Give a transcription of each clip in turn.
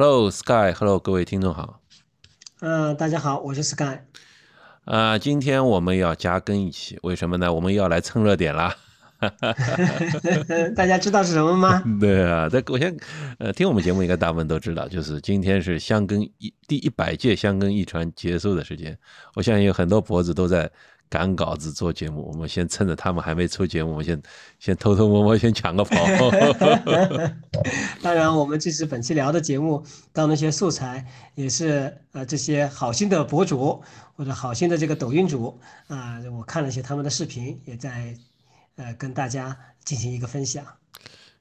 Hello Sky，Hello 各位听众好。嗯，大家好，我是 Sky。啊，今天我们要加更一期，为什么呢？我们要来蹭热点啦。大家知道是什么吗？对啊，这我先呃，听我们节目应该大部分都知道，就是今天是香根一第一百届香根一传结束的时间。我相信有很多博主都在赶稿子做节目，我们先趁着他们还没出节目，我们先先偷偷摸摸先抢个跑。当然，我们这次本期聊的节目当那些素材，也是呃这些好心的博主或者好心的这个抖音主啊，我看了一些他们的视频，也在。呃，跟大家进行一个分享。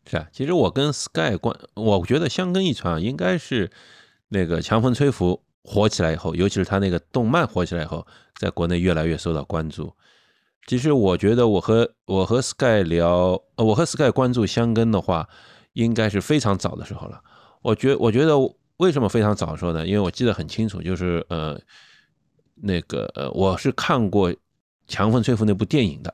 是啊，其实我跟 Sky 关，我觉得香根一传应该是那个强风吹拂火起来以后，尤其是他那个动漫火起来以后，在国内越来越受到关注。其实我觉得我和我和 Sky 聊，我和 Sky 关注香根的话，应该是非常早的时候了。我觉我觉得为什么非常早说呢？因为我记得很清楚，就是呃，那个呃，我是看过强风吹拂那部电影的。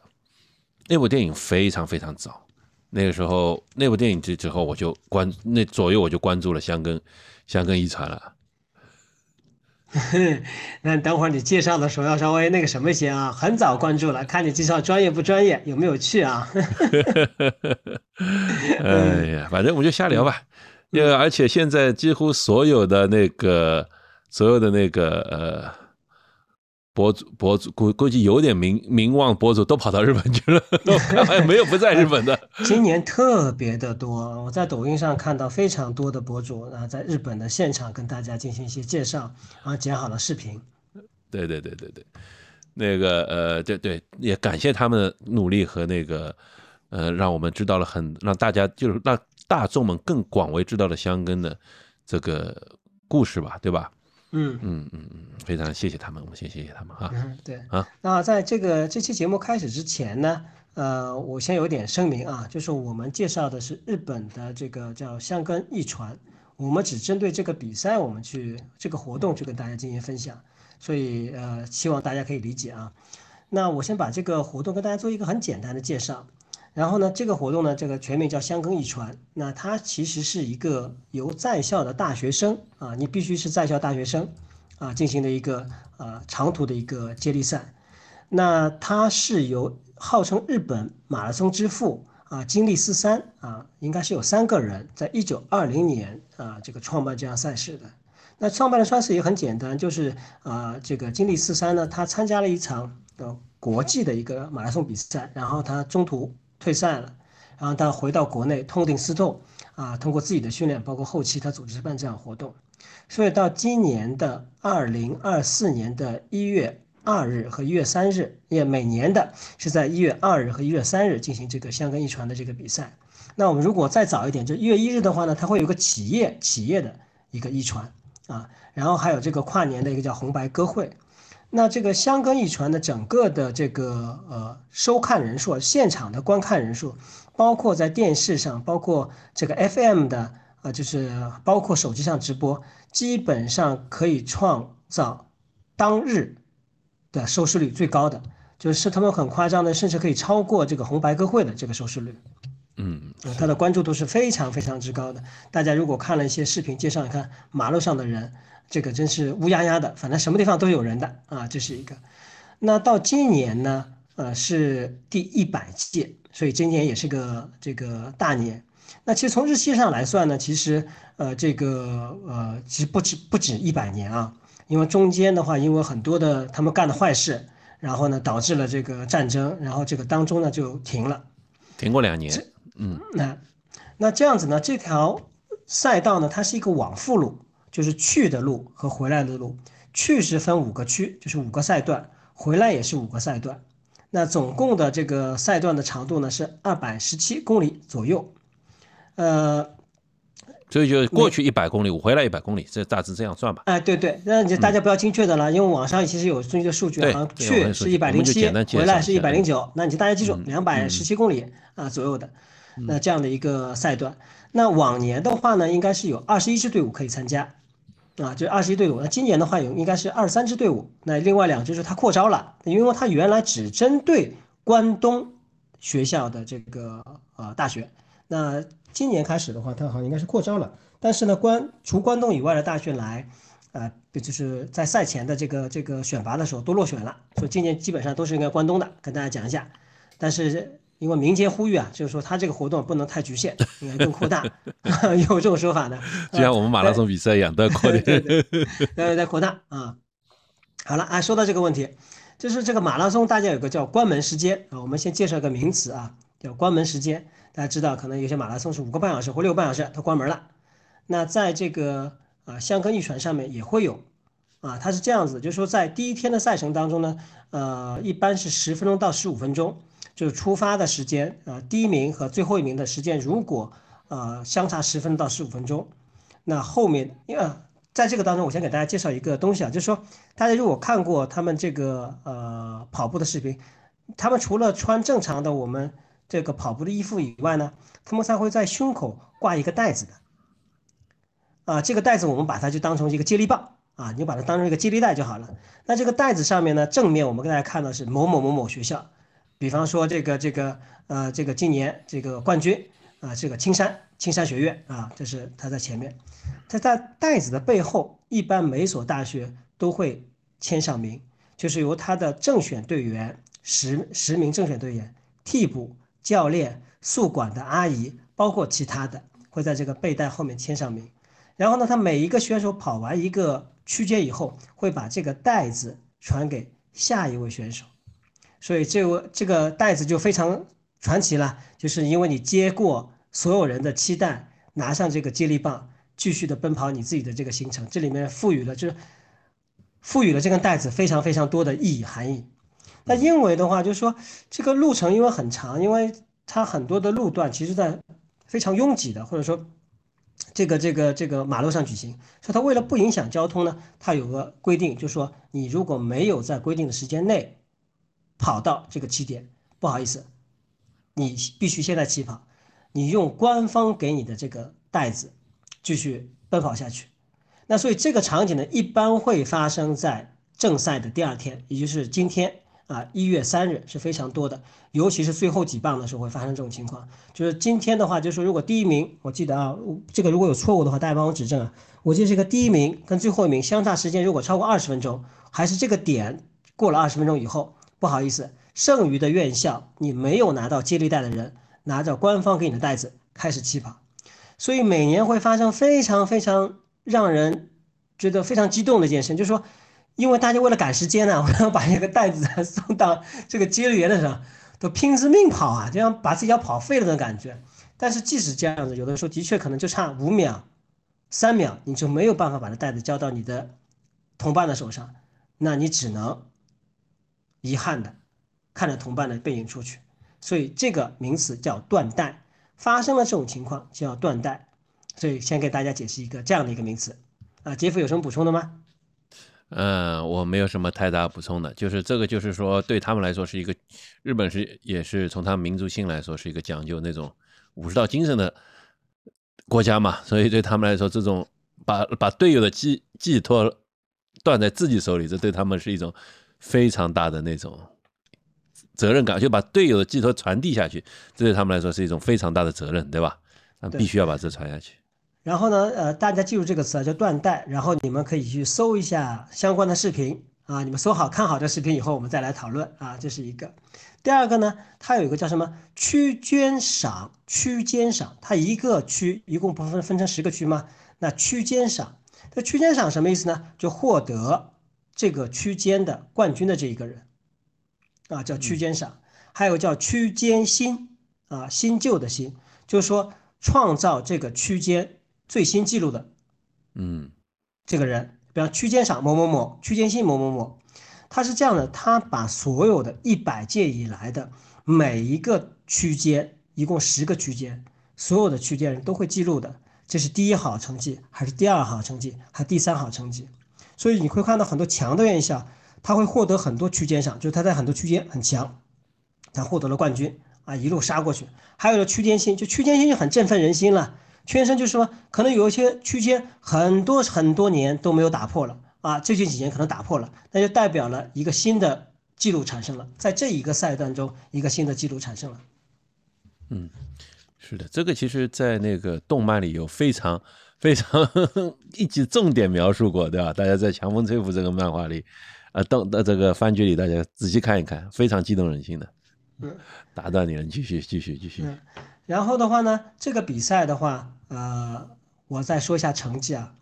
那部电影非常非常早，那个时候那部电影之之后，我就关那左右我就关注了香根香根遗传了。那等会儿你介绍的时候要稍微那个什么一些啊，很早关注了，看你介绍专业不专业，有没有趣啊？哎呀，反正我们就瞎聊吧。因为而且现在几乎所有的那个所有的那个呃。博主博主估估计有点名名望，博主都跑到日本去了，没有不在日本的。今年特别的多，我在抖音上看到非常多的博主然后，在日本的现场跟大家进行一些介绍，然后剪好了视频。对对对对对，那个呃，对对，也感谢他们的努力和那个呃，让我们知道了很让大家就是让大众们更广为知道了香根的这个故事吧，对吧？嗯嗯嗯嗯，非常谢谢他们，我们先谢谢他们哈。嗯，对啊。那在这个这期节目开始之前呢，呃，我先有点声明啊，就是我们介绍的是日本的这个叫香根一传，我们只针对这个比赛，我们去这个活动去跟大家进行分享，所以呃，希望大家可以理解啊。那我先把这个活动跟大家做一个很简单的介绍。然后呢，这个活动呢，这个全名叫香根一传。那它其实是一个由在校的大学生啊，你必须是在校大学生啊进行的一个呃长途的一个接力赛。那它是由号称日本马拉松之父啊金立四三啊，应该是有三个人在一九二零年啊这个创办这样赛事的。那创办的赛事也很简单，就是啊这个金立四三呢，他参加了一场呃国际的一个马拉松比赛，然后他中途。退赛了，然后他回到国内痛定思痛啊，通过自己的训练，包括后期他组织办这样活动，所以到今年的二零二四年的一月二日和一月三日，也每年的是在一月二日和一月三日进行这个香根一传的这个比赛。那我们如果再早一点，就一月一日的话呢，它会有个企业企业的一个一传啊，然后还有这个跨年的一个叫红白歌会。那这个香根一传的整个的这个呃收看人数，现场的观看人数，包括在电视上，包括这个 FM 的，呃，就是包括手机上直播，基本上可以创造当日的收视率最高的，就是他们很夸张的，甚至可以超过这个红白歌会的这个收视率。嗯，它的关注度是非常非常之高的。大家如果看了一些视频介绍，你看马路上的人。这个真是乌压压的，反正什么地方都有人的啊，这是一个。那到今年呢，呃，是第一百届，所以今年也是个这个大年。那其实从日期上来算呢，其实呃，这个呃，其实不止不止一百年啊，因为中间的话，因为很多的他们干的坏事，然后呢，导致了这个战争，然后这个当中呢就停了，停过两年。嗯，那那这样子呢，这条赛道呢，它是一个往复路。就是去的路和回来的路，去是分五个区，就是五个赛段，回来也是五个赛段。那总共的这个赛段的长度呢是二百十七公里左右。呃，所以就过去一百公里，我回来一百公里，这大致这样算吧。哎，对对，那你大家不要精确的了，因为网上其实有数据的数据，好像去是一百零七，回来是一百零九。那你就大家记住，两百十七公里啊左右的，那这样的一个赛段。那往年的话呢，应该是有二十一支队伍可以参加。啊，就二十一队伍。那今年的话有应该是二十三支队伍。那另外两支是他扩招了，因为他原来只针对关东学校的这个呃大学。那今年开始的话，他好像应该是扩招了，但是呢，关除关东以外的大学来，呃，就是在赛前的这个这个选拔的时候都落选了，所以今年基本上都是应该关东的，跟大家讲一下。但是因为民间呼吁啊，就是说他这个活动不能太局限，应该更扩大，有这种说法的。就像我们马拉松比赛一样，都要扩大，要再扩大啊。好了啊，说到这个问题，就是这个马拉松，大家有个叫关门时间啊。我们先介绍一个名词啊，叫关门时间。大家知道，可能有些马拉松是五个半小时或六个半小时，它关门了。那在这个啊香根一传上面也会有啊，它是这样子，就是说在第一天的赛程当中呢，呃，一般是十分钟到十五分钟。就是出发的时间啊，第一名和最后一名的时间如果呃相差十分到十五分钟，那后面因为在这个当中，我先给大家介绍一个东西啊，就是说大家如果看过他们这个呃跑步的视频，他们除了穿正常的我们这个跑步的衣服以外呢，他们还会在胸口挂一个袋子的啊，这个袋子我们把它就当成一个接力棒啊，你就把它当成一个接力带就好了。那这个袋子上面呢，正面我们给大家看到是某某某某学校。比方说这个这个呃这个今年这个冠军啊这个青山青山学院啊这是他在前面，他在袋子的背后，一般每所大学都会签上名，就是由他的正选队员十十名正选队员、替补教练、宿管的阿姨，包括其他的会在这个背带后面签上名。然后呢，他每一个选手跑完一个区间以后，会把这个袋子传给下一位选手。所以这个这个袋子就非常传奇了，就是因为你接过所有人的期待，拿上这个接力棒，继续的奔跑你自己的这个行程，这里面赋予了就是赋予了这根袋子非常非常多的意义含义。那因为的话，就是说这个路程因为很长，因为它很多的路段其实在非常拥挤的，或者说这个这个这个马路上举行，所以它为了不影响交通呢，它有个规定，就是说你如果没有在规定的时间内。跑到这个起点，不好意思，你必须现在起跑，你用官方给你的这个袋子继续奔跑下去。那所以这个场景呢，一般会发生在正赛的第二天，也就是今天啊，一月三日是非常多的，尤其是最后几棒的时候会发生这种情况。就是今天的话，就是如果第一名，我记得啊，这个如果有错误的话，大家帮我指正啊。我记得这个第一名跟最后一名相差时间如果超过二十分钟，还是这个点过了二十分钟以后。不好意思，剩余的院校，你没有拿到接力带的人，拿着官方给你的袋子开始起跑，所以每年会发生非常非常让人觉得非常激动的一件事，就是说，因为大家为了赶时间呢，我要把这个袋子送到这个接力员的上，都拼死命跑啊，就像把自己要跑废了的感觉。但是即使这样子，有的时候的确可能就差五秒、三秒，你就没有办法把这袋子交到你的同伴的手上，那你只能。遗憾的，看着同伴的背影出去，所以这个名词叫断代。发生了这种情况就要断代，所以先给大家解释一个这样的一个名词。啊，杰夫有什么补充的吗？嗯，我没有什么太大补充的，就是这个，就是说对他们来说是一个日本是也是从他们民族性来说是一个讲究那种武士道精神的国家嘛，所以对他们来说，这种把把队友的寄寄托断在自己手里，这对他们是一种。非常大的那种责任感，就把队友的寄托传递下去，这对他们来说是一种非常大的责任，对吧？那必须要把这传下去。然后呢，呃，大家记住这个词啊，叫断代。然后你们可以去搜一下相关的视频啊，你们搜好看好这视频以后，我们再来讨论啊，这是一个。第二个呢，它有一个叫什么区间赏，区间赏，它一个区一共不分分成十个区吗？那区间赏，这区间赏什么意思呢？就获得。这个区间的冠军的这一个人，啊，叫区间赏，还有叫区间新，啊，新旧的新，就是说创造这个区间最新记录的，嗯，这个人，比方区间赏某某某，区间新某某某，他是这样的，他把所有的一百届以来的每一个区间，一共十个区间，所有的区间人都会记录的，这是第一好成绩，还是第二好成绩，还是第三好成绩？所以你会看到很多强的院校，他会获得很多区间上，就是他在很多区间很强，他获得了冠军啊，一路杀过去。还有了区间性，就区间性就很振奋人心了。区间性就是说，可能有一些区间很多很多年都没有打破了啊，最近几年可能打破了，那就代表了一个新的记录产生了，在这一个赛段中，一个新的记录产生了。嗯，是的，这个其实在那个动漫里有非常。非常一起重点描述过，对吧？大家在《强风吹拂》这个漫画里，啊，到的这个番剧里，大家仔细看一看，非常激动人心的。嗯，打断你了，继续继续继续。嗯，然后的话呢，这个比赛的话，呃，我再说一下成绩啊，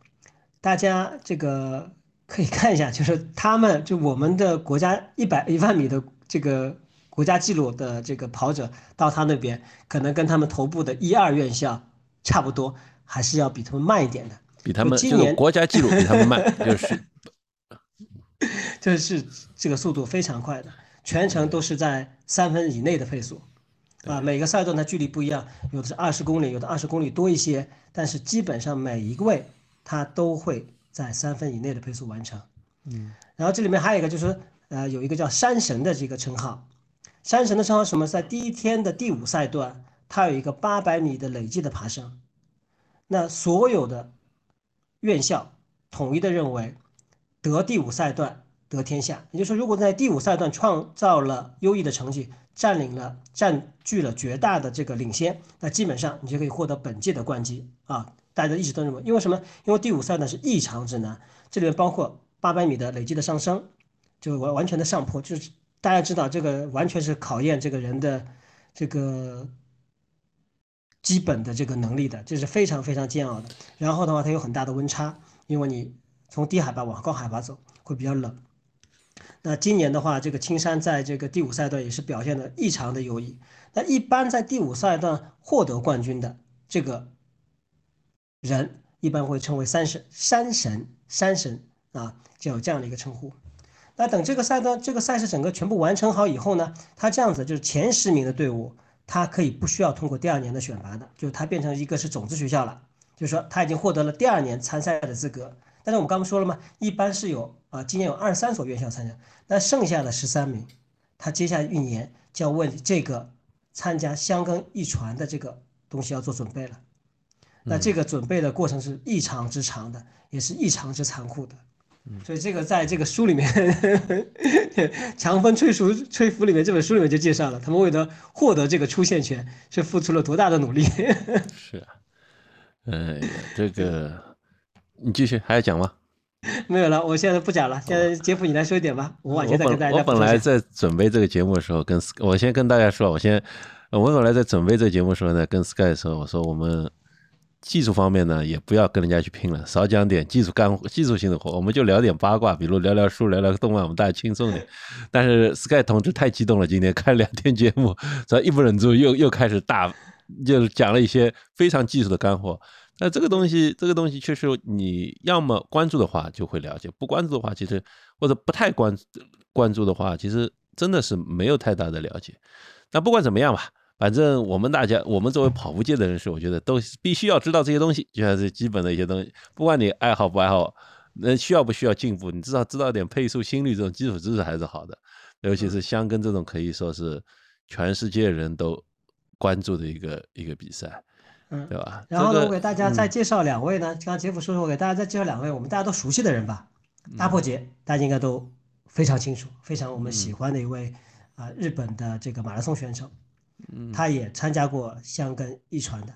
大家这个可以看一下，就是他们就我们的国家一百一万米的这个国家纪录的这个跑者到他那边，可能跟他们头部的一二院校差不多。还是要比他们慢一点的，比他们就是国家纪录比他们慢，就是就是这个速度非常快的，全程都是在三分以内的配速，啊，每个赛段它距离不一样，有的是二十公里，有的二十公里多一些，但是基本上每一位他都会在三分以内的配速完成。嗯，然后这里面还有一个就是，呃，有一个叫山神的这个称号，山神的称号什么？在第一天的第五赛段，他有一个八百米的累计的爬升。那所有的院校统一的认为，得第五赛段得天下。也就是说，如果在第五赛段创造了优异的成绩，占领了占据了绝大的这个领先，那基本上你就可以获得本届的冠军啊！大家一直都认为，因为什么？因为第五赛段是异常之难，这里面包括八百米的累计的上升，就完完全的上坡，就是大家知道这个完全是考验这个人的这个。基本的这个能力的，这是非常非常煎熬的。然后的话，它有很大的温差，因为你从低海拔往高海拔走会比较冷。那今年的话，这个青山在这个第五赛段也是表现的异常的优异。那一般在第五赛段获得冠军的这个人，一般会称为山神、山神、山神啊，就有这样的一个称呼。那等这个赛段、这个赛事整个全部完成好以后呢，他这样子就是前十名的队伍。他可以不需要通过第二年的选拔的，就是他变成一个是种子学校了，就是说他已经获得了第二年参赛的资格。但是我们刚刚说了嘛，一般是有啊，今年有二十三所院校参加，那剩下的十三名，他接下来一年就要为这个参加香根一传的这个东西要做准备了。那这个准备的过程是异常之长的，也是异常之残酷的。所以这个在这个书里面，《强风吹拂吹拂》里面这本书里面就介绍了，他们为了获得这个出现权是付出了多大的努力。是啊，哎呀，这个你继续还要讲吗？没有了，我现在不讲了。现在杰夫你来说一点吧，我晚些再跟大家。我本来在准备这个节目的时候，跟我先跟大家说，我先我本来在准备这个节目的时候呢，跟 Sky 的时候，我说我们。技术方面呢，也不要跟人家去拼了，少讲点技术干技术性的活，我们就聊点八卦，比如聊聊书、聊聊动漫，我们大家轻松点。但是 Sky 同志太激动了，今天看两天节目，这一不忍住又又开始大，就是讲了一些非常技术的干货。那这个东西，这个东西确实你要么关注的话就会了解，不关注的话，其实或者不太关关注的话，其实真的是没有太大的了解。那不管怎么样吧。反正我们大家，我们作为跑步界的人士，我觉得都必须要知道这些东西，就像是基本的一些东西。不管你爱好不爱好，那需要不需要进步，你至少知道点配速、心率这种基础知识还是好的。尤其是香根这种可以说是全世界人都关注的一个一个比赛，嗯，对吧？然后呢，我给大家再介绍两位呢，刚刚杰夫说说，我给大家再介绍两位我们大家都熟悉的人吧。大破节大家应该都非常清楚，非常我们喜欢的一位啊，日本的这个马拉松选手。他也参加过香根一传的，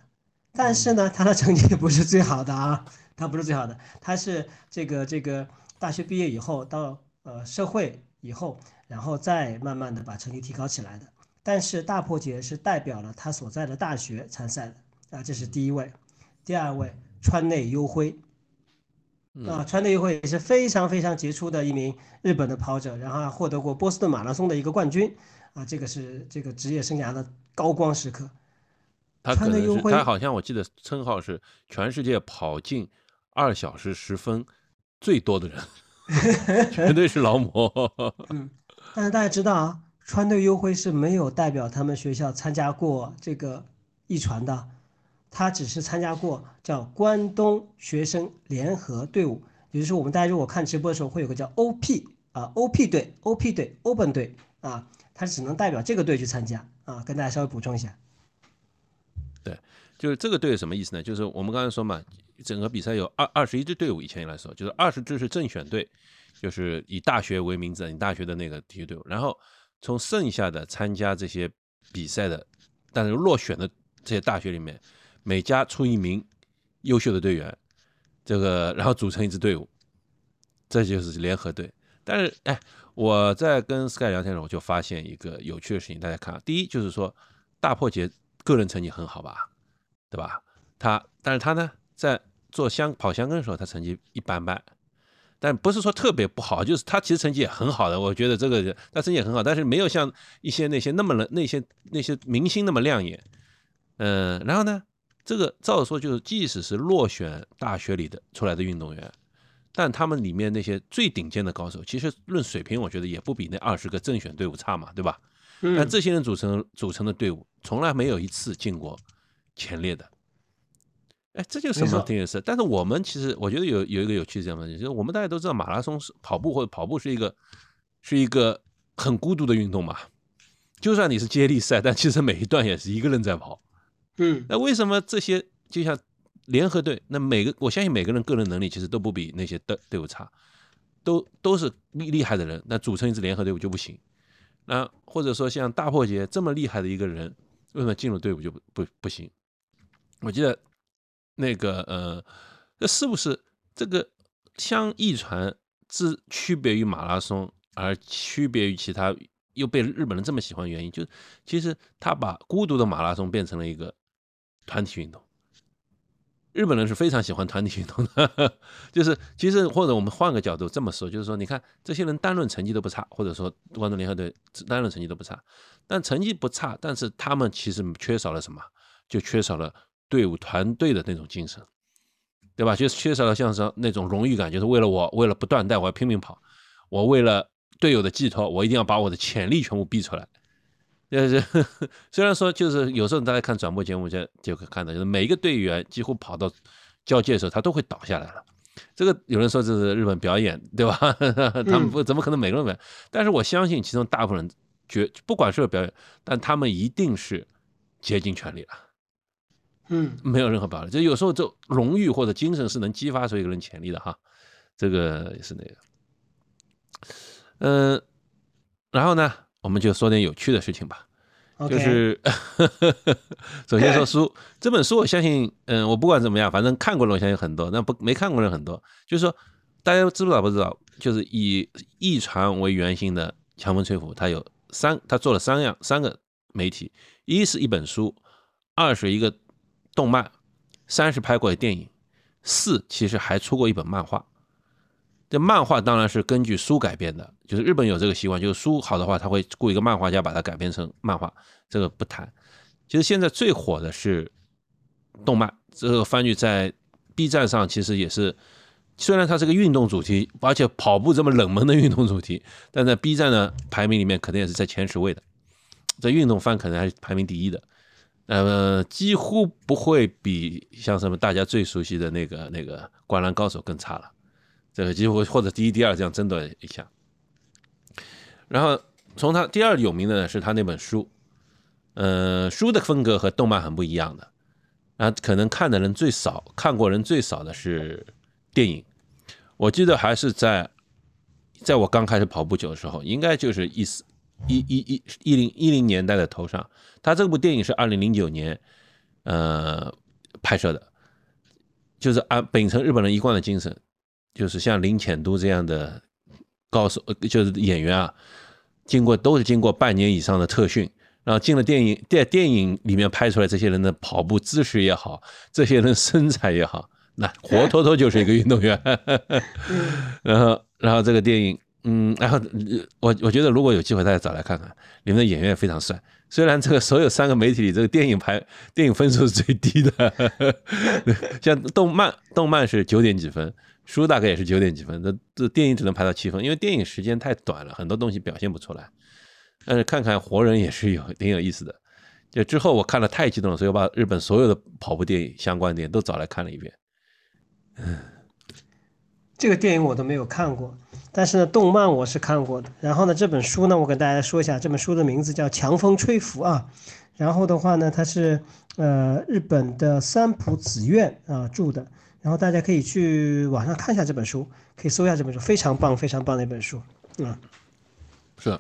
但是呢，他的成绩不是最好的啊，他不是最好的，他是这个这个大学毕业以后到呃社会以后，然后再慢慢的把成绩提高起来的。但是大破节是代表了他所在的大学参赛的。啊，这是第一位，第二位川内优辉，啊，川内优辉也是非常非常杰出的一名日本的跑者，然后获得过波士顿马拉松的一个冠军。啊，这个是这个职业生涯的高光时刻。他可能是他好像我记得称号是全世界跑进二小时十分最多的人，绝对是劳模。嗯，但是大家知道啊，川队优辉是没有代表他们学校参加过这个一传的，他只是参加过叫关东学生联合队伍，也就是说，我们大家如果看直播的时候会有个叫 OP 啊，OP 队、OP 队、Open 队啊。他只能代表这个队去参加啊，跟大家稍微补充一下。对，就是这个队什么意思呢？就是我们刚才说嘛，整个比赛有二二十一支队伍，以前来说就是二十支是正选队，就是以大学为名字，你大学的那个体育队伍。然后从剩下的参加这些比赛的，但是落选的这些大学里面，每家出一名优秀的队员，这个然后组成一支队伍，这就是联合队。但是哎，我在跟 Sky 聊天的时候，我就发现一个有趣的事情，大家看，第一就是说大破节个人成绩很好吧，对吧？他但是他呢，在做香跑香根的时候，他成绩一般般。但不是说特别不好，就是他其实成绩也很好的，我觉得这个他成绩也很好，但是没有像一些那些那么那些那些明星那么亮眼。嗯，然后呢，这个照说就是，即使是落选大学里的出来的运动员，但他们里面那些最顶尖的高手，其实论水平，我觉得也不比那二十个正选队伍差嘛，对吧？但这些人组成组成的队伍，从来没有一次进过前列的。哎，这就是什么挺有意思。但是我们其实，我觉得有有一个有趣的这样的，就是我们大家都知道，马拉松是跑步或者跑步是一个是一个很孤独的运动嘛。就算你是接力赛，但其实每一段也是一个人在跑。嗯，那为什么这些就像联合队？那每个我相信每个人个人能力其实都不比那些队队伍差，都都是厉厉害的人。那组成一支联合队伍就不行。那或者说像大破节这么厉害的一个人，为什么进入队伍就不不不行？我记得。那个呃，这是不是这个像一传之区别于马拉松，而区别于其他又被日本人这么喜欢的原因，就是其实他把孤独的马拉松变成了一个团体运动。日本人是非常喜欢团体运动的，就是其实或者我们换个角度这么说，就是说你看这些人单论成绩都不差，或者说关东联合队单论成绩都不差，但成绩不差，但是他们其实缺少了什么？就缺少了。队伍团队的那种精神，对吧？就是缺少了像是那种荣誉感，就是为了我，为了不断带，我要拼命跑。我为了队友的寄托，我一定要把我的潜力全部逼出来。就是 虽然说，就是有时候大家看转播节目就就可以看到，就是每一个队员几乎跑到交界的时候，他都会倒下来了。这个有人说这是日本表演，对吧？他们不怎么可能每个人表演？但是我相信其中大部分人绝不管是不是表演，但他们一定是竭尽全力了。嗯，没有任何保留，就有时候这荣誉或者精神是能激发出一个人潜力的哈，这个也是那个，嗯，然后呢，我们就说点有趣的事情吧，就是 首先说书，这本书我相信，嗯，我不管怎么样，反正看过的我相信很多，那不没看过的很多，就是说大家知不知道不知道，就是以易传为原型的强风吹拂，它有三，它做了三样三个媒体，一是一本书，二是一个。动漫，三是拍过的电影，四其实还出过一本漫画。这漫画当然是根据书改编的，就是日本有这个习惯，就是书好的话，他会雇一个漫画家把它改编成漫画。这个不谈。其实现在最火的是动漫，这个番剧在 B 站上其实也是，虽然它是个运动主题，而且跑步这么冷门的运动主题，但在 B 站的排名里面肯定也是在前十位的，在运动番可能还是排名第一的。呃，几乎不会比像什么大家最熟悉的那个那个《灌篮高手》更差了，这个几乎或者第一、第二这样争夺一下。然后从他第二有名的呢是他那本书，呃，书的风格和动漫很不一样的，啊，可能看的人最少，看过人最少的是电影。我记得还是在在我刚开始跑步久的时候，应该就是一四一一一一零一零年代的头上。他这部电影是二零零九年，呃拍摄的，就是按秉承日本人一贯的精神，就是像林浅都这样的高手，就是演员啊，经过都是经过半年以上的特训，然后进了电影，在电影里面拍出来这些人的跑步姿势也好，这些人身材也好，那活脱脱就是一个运动员。然后，然后这个电影，嗯，然后我我觉得如果有机会大家找来看看，里面的演员也非常帅。虽然这个所有三个媒体里，这个电影排电影分数是最低的，像动漫动漫是九点几分，书大概也是九点几分，这这电影只能排到七分，因为电影时间太短了，很多东西表现不出来。但是看看活人也是有挺有意思的。就之后我看了太激动了，所以我把日本所有的跑步电影相关电影都找来看了一遍。嗯，这个电影我都没有看过。但是呢，动漫我是看过的。然后呢，这本书呢，我跟大家说一下，这本书的名字叫《强风吹拂》啊。然后的话呢，它是呃日本的三浦子苑啊著的。然后大家可以去网上看一下这本书，可以搜一下这本书，非常棒，非常棒的一本书。嗯，是。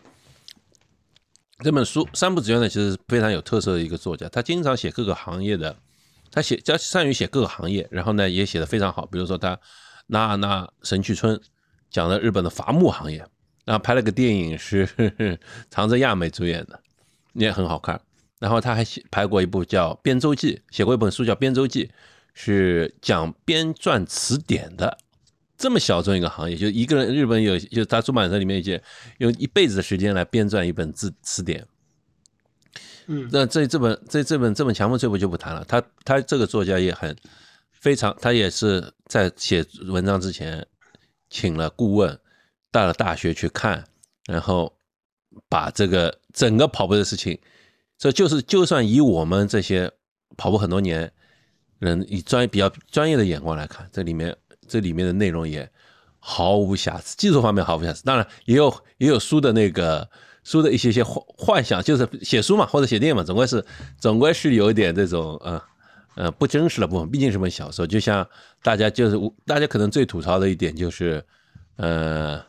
这本书三浦子苑呢，其实非常有特色的一个作家，他经常写各个行业的他写他善于写各个行业，然后呢也写的非常好。比如说他那那神去村讲的日本的伐木行业，然后拍了个电影是 长泽亚美主演的，也很好看。然后他还写拍过一部叫《编舟记》，写过一本书叫《编舟记》，是讲编撰词典的。这么小众一个行业，就一个人，日本有，就他出版社里面一些用一辈子的时间来编撰一本字词典。嗯，那这这本这这本这本强风吹拂就不谈了。他他这个作家也很非常，他也是在写文章之前请了顾问，到了大学去看，然后把这个整个跑步的事情，这就是就算以我们这些跑步很多年人以专比较专业的眼光来看，这里面。这里面的内容也毫无瑕疵，技术方面毫无瑕疵。当然也有也有书的那个书的一些些幻幻想，就是写书嘛或者写电影嘛，总归是总归是有一点这种呃呃不真实的部分。毕竟是本小说，就像大家就是大家可能最吐槽的一点就是呃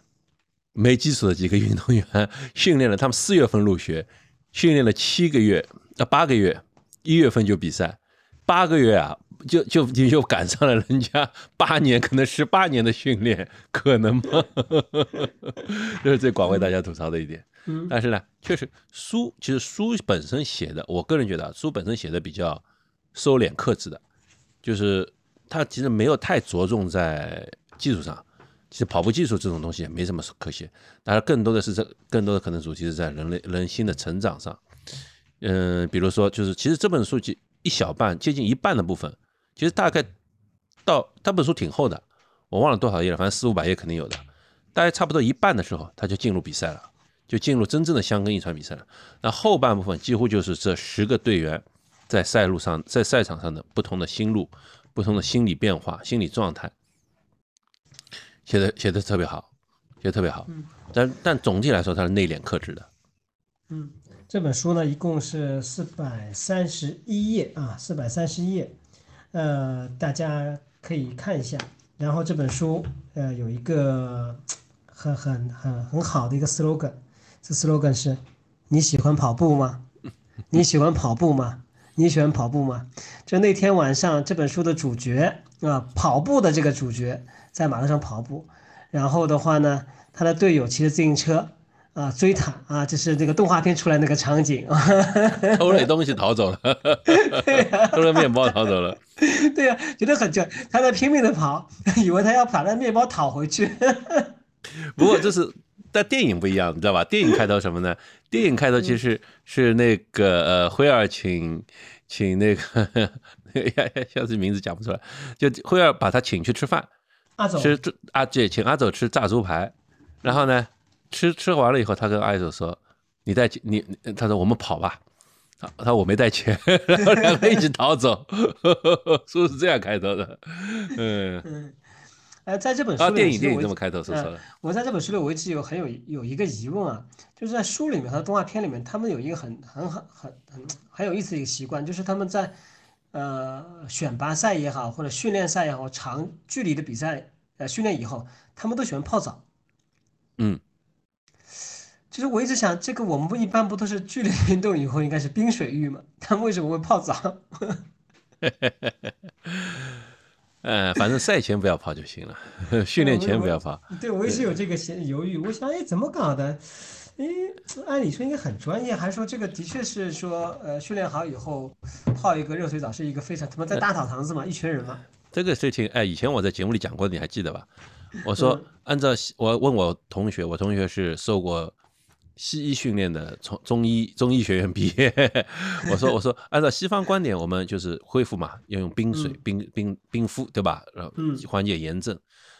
没基础的几个运动员训练了，他们四月份入学，训练了七个月啊八个月，一月份就比赛，八个月啊。就就你就赶上了人家八年，可能十八年的训练，可能吗？这是最广为大家吐槽的一点。嗯，但是呢，确实书其实书本身写的，我个人觉得书本身写的比较收敛克制的，就是它其实没有太着重在技术上。其实跑步技术这种东西也没什么可写，当然更多的是这更多的可能主题是在人类人心的成长上。嗯，比如说就是其实这本书几一小半接近一半的部分。其实大概到他本书挺厚的，我忘了多少页了，反正四五百页肯定有的。大概差不多一半的时候，他就进入比赛了，就进入真正的香根一传比赛了。那后半部分几乎就是这十个队员在赛路上、在赛场上的不同的心路、不同的心理变化、心理状态，写的写的特别好，写的特别好。但但总体来说，他是内敛克制的。嗯，这本书呢，一共是四百三十一页啊，四百三十一页。呃，大家可以看一下。然后这本书，呃，有一个很很很很好的一个 slogan，这 slogan 是：你喜欢跑步吗？你喜欢跑步吗？你喜欢跑步吗？就那天晚上，这本书的主角啊，跑步的这个主角在马路上跑步，然后的话呢，他的队友骑着自行车。啊，追他啊，就是那个动画片出来那个场景，偷了东西逃走了，偷了面包逃走了，对呀，觉得很绝他在拼命的跑，以为他要把那面包讨回去。不过这是在电影不一样，你知道吧？电影开头什么呢？电影开头其实是那个呃，辉儿请请那个呀，一下子名字讲不出来，就辉儿把他请去吃饭，阿走吃阿姐请阿走吃炸猪排，然后呢？吃吃完了以后，他跟爱豆说：“你带钱，你他说我们跑吧。”他他说我没带钱，然后两个一起逃走，书是这样开头的。嗯嗯，呃，在这本书里，电影电影这么开头说说我在这本书里，我一直有很有有一个疑问啊，就是在书里面和动画片里面，他们有一个很很很很很很有意思的一个习惯，就是他们在呃选拔赛也好，或者训练赛也好，长距离的比赛呃训练以后，他们都喜欢泡澡。嗯。其实我一直想，这个我们不一般不都是剧烈运动以后应该是冰水浴吗？他们为什么会泡澡？呃，反正赛前不要泡就行了，训练前不要泡。对，我一直有这个嫌犹豫。我想，哎，怎么搞的？哎，按理说应该很专业，还说这个的确是说，呃，训练好以后泡一个热水澡是一个非常他妈在大澡堂子嘛，一群人嘛。这个事情，哎，以前我在节目里讲过，你还记得吧？我说，按照我问我同学，我同学是受过。西医训练的，从中医中医学院毕业。我说我说，按照西方观点，我们就是恢复嘛，要用冰水冰冰冰敷，对吧？然后缓解炎症。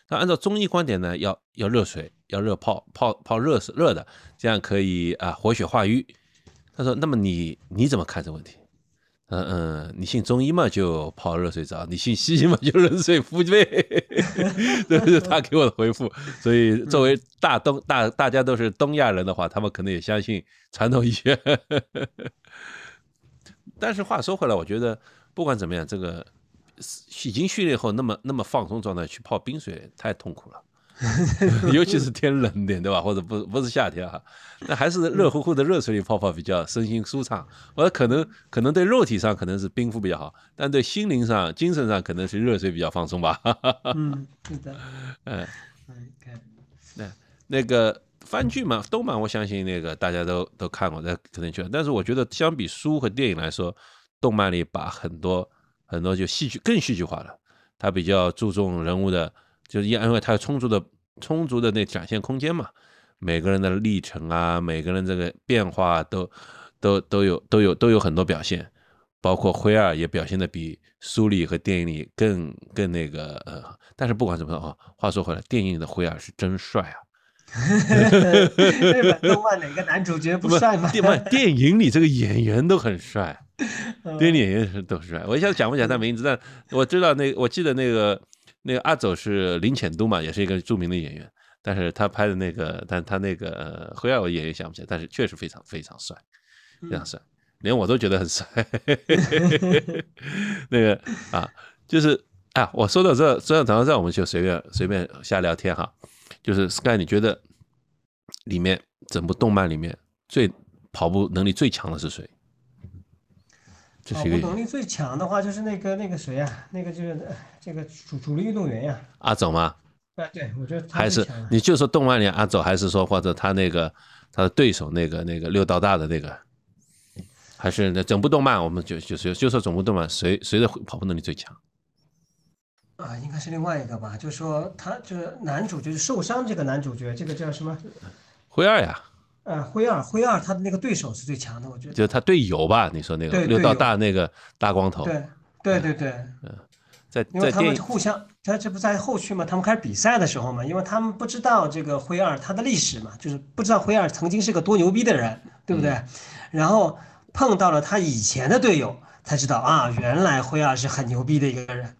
那按照中医观点呢，要要热水，要热泡泡泡热水热的，这样可以啊活血化瘀。他说，那么你你怎么看这个问题？嗯嗯，你信中医嘛就泡热水澡，你信西医嘛就冷水敷背，这是他给我的回复。所以作为大东大大家都是东亚人的话，他们可能也相信传统医学。但是话说回来，我觉得不管怎么样，这个已经训练后那么那么放松状态去泡冰水太痛苦了。尤其是天冷点，对吧？或者不不是夏天哈，那还是热乎乎的热水里泡泡比较身心舒畅。我可能可能对肉体上可能是冰敷比较好，但对心灵上、精神上可能是热水比较放松吧。嗯，是的，嗯，看，那那个番剧嘛，动漫，我相信那个大家都都看过，那可能去。但是我觉得相比书和电影来说，动漫里把很多很多就戏剧更戏剧化了，它比较注重人物的。就是因为它有充足的充足的那展现空间嘛，每个人的历程啊，每个人这个变化都都都有都有都有很多表现，包括灰二也表现的比书里和电影里更更那个呃，但是不管怎么说啊，话说回来，电影里的灰二是真帅啊。日本动漫哪个男主角不帅吗？电电影里这个演员都很帅，电影演员是都帅。我一下子讲不起来他名字，但我知道那我记得那个。那个阿走是林浅都嘛，也是一个著名的演员，但是他拍的那个，但他那个灰二我演员想不起来，但是确实非常非常帅，非常帅，连我都觉得很帅。那个啊，就是啊，我说到这，说到讲到这，我们就随便随便瞎聊天哈。就是 Sky，你觉得里面整部动漫里面最跑步能力最强的是谁？跑步能力最强的话，就是那个那个谁呀？那个就是这个主主力运动员呀。阿走吗？啊，对，我觉得还是你就说动漫里阿走，还是说或者他那个他的对手那个那个六道大的那个，还是那整部动漫，我们就就是就说整部动漫谁谁的跑步能力最强？啊，应该是另外一个吧？就是说他就是男主就是受伤这个男主角，这个叫什么？灰二呀。呃，灰二，灰二他的那个对手是最强的，我觉得。就是他队友吧？你说那个六道大那个大光头。对对对对。嗯，在因为他们互相，他这不在后续嘛？他们开始比赛的时候嘛，因为他们不知道这个灰二他的历史嘛，就是不知道灰二曾经是个多牛逼的人，对不对？然后碰到了他以前的队友，才知道啊，原来灰二是很牛逼的一个人。